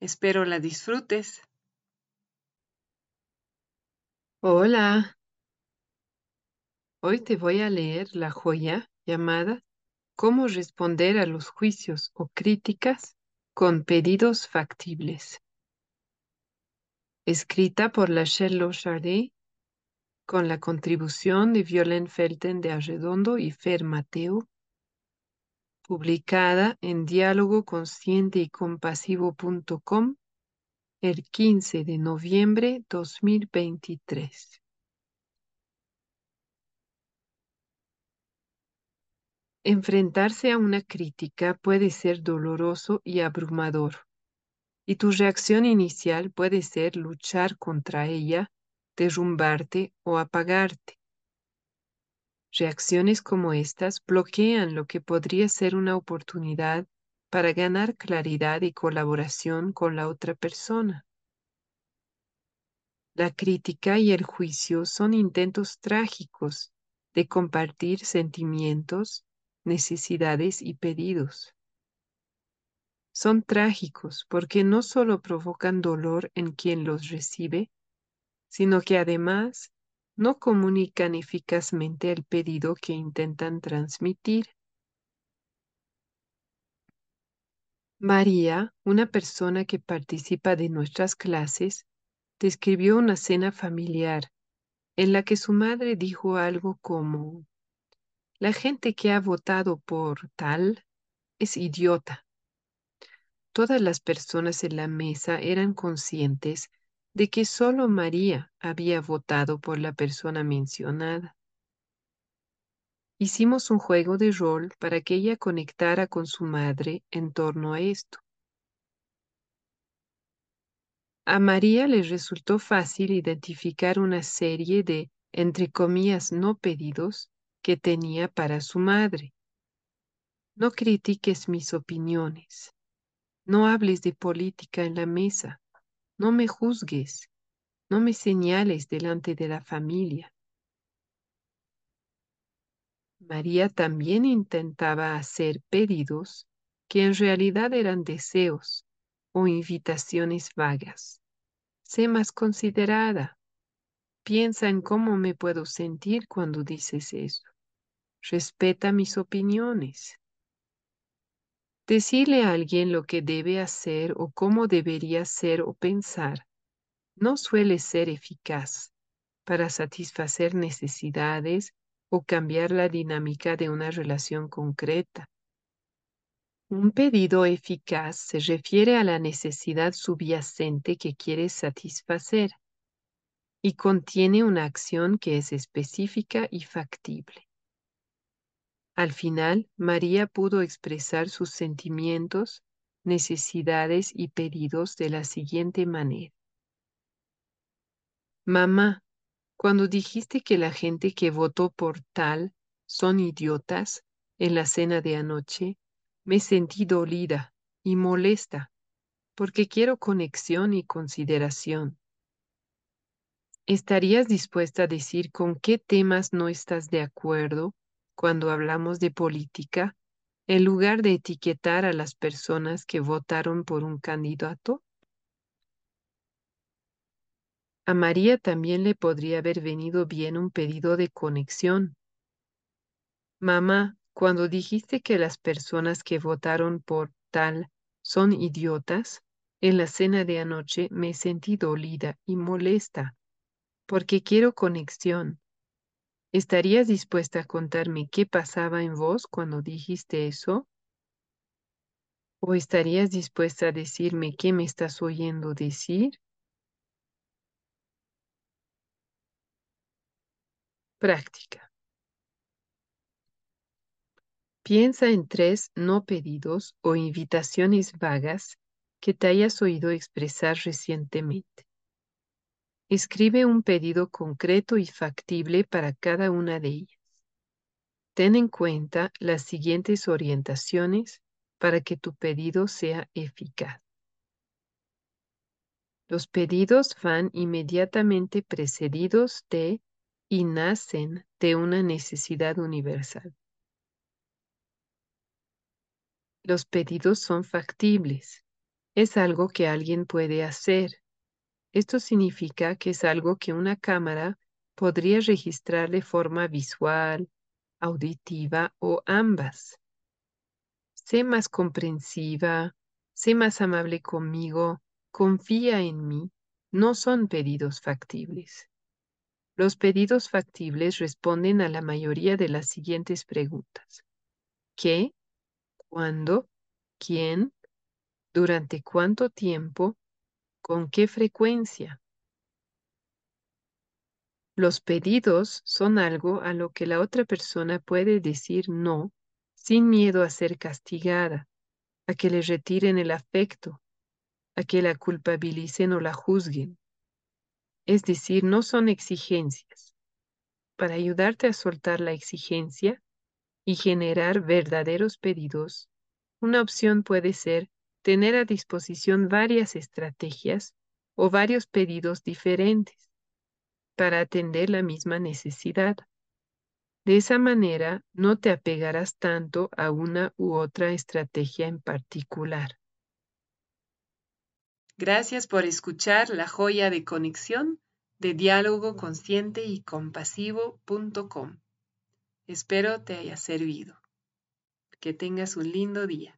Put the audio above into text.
Espero la disfrutes. Hola. Hoy te voy a leer la joya llamada Cómo responder a los juicios o críticas con pedidos factibles. Escrita por la Chardet con la contribución de Violent Felten de Arredondo y Fer Mateo publicada en diálogo consciente y compasivo.com el 15 de noviembre 2023. Enfrentarse a una crítica puede ser doloroso y abrumador, y tu reacción inicial puede ser luchar contra ella, derrumbarte o apagarte. Reacciones como estas bloquean lo que podría ser una oportunidad para ganar claridad y colaboración con la otra persona. La crítica y el juicio son intentos trágicos de compartir sentimientos, necesidades y pedidos. Son trágicos porque no solo provocan dolor en quien los recibe, sino que además no comunican eficazmente el pedido que intentan transmitir. María, una persona que participa de nuestras clases, describió una cena familiar en la que su madre dijo algo como, la gente que ha votado por tal es idiota. Todas las personas en la mesa eran conscientes de que solo María había votado por la persona mencionada. Hicimos un juego de rol para que ella conectara con su madre en torno a esto. A María le resultó fácil identificar una serie de, entre comillas, no pedidos que tenía para su madre. No critiques mis opiniones. No hables de política en la mesa. No me juzgues, no me señales delante de la familia. María también intentaba hacer pedidos que en realidad eran deseos o invitaciones vagas. Sé más considerada. Piensa en cómo me puedo sentir cuando dices eso. Respeta mis opiniones. Decirle a alguien lo que debe hacer o cómo debería ser o pensar no suele ser eficaz para satisfacer necesidades o cambiar la dinámica de una relación concreta. Un pedido eficaz se refiere a la necesidad subyacente que quieres satisfacer y contiene una acción que es específica y factible. Al final, María pudo expresar sus sentimientos, necesidades y pedidos de la siguiente manera. Mamá, cuando dijiste que la gente que votó por tal son idiotas en la cena de anoche, me sentí dolida y molesta porque quiero conexión y consideración. ¿Estarías dispuesta a decir con qué temas no estás de acuerdo cuando hablamos de política, en lugar de etiquetar a las personas que votaron por un candidato? A María también le podría haber venido bien un pedido de conexión. Mamá, cuando dijiste que las personas que votaron por tal son idiotas, En la cena de anoche me sentí dolida y molesta porque quiero conexión. ¿Estarías dispuesta a contarme qué pasaba en vos cuando dijiste eso? ¿O estarías dispuesta a decirme qué me estás oyendo decir? Práctica. Piensa en tres no pedidos o invitaciones vagas que te hayas oído expresar recientemente. Escribe un pedido concreto y factible para cada una de ellas. Ten en cuenta las siguientes orientaciones para que tu pedido sea eficaz. Los pedidos van inmediatamente precedidos de y nacen de una necesidad universal. Los pedidos son factibles. Es algo que alguien puede hacer. Esto significa que es algo que una cámara podría registrar de forma visual, auditiva o ambas. Sé más comprensiva, sé más amable conmigo, confía en mí. No son pedidos factibles. Los pedidos factibles responden a la mayoría de las siguientes preguntas. ¿Qué? ¿Cuándo? ¿Quién? ¿Durante cuánto tiempo? ¿Con qué frecuencia? Los pedidos son algo a lo que la otra persona puede decir no sin miedo a ser castigada, a que le retiren el afecto, a que la culpabilicen o la juzguen. Es decir, no son exigencias. Para ayudarte a soltar la exigencia, y generar verdaderos pedidos, una opción puede ser tener a disposición varias estrategias o varios pedidos diferentes para atender la misma necesidad. De esa manera no te apegarás tanto a una u otra estrategia en particular. Gracias por escuchar la joya de conexión de diálogo consciente y compasivo.com. Espero te haya servido. Que tengas un lindo día.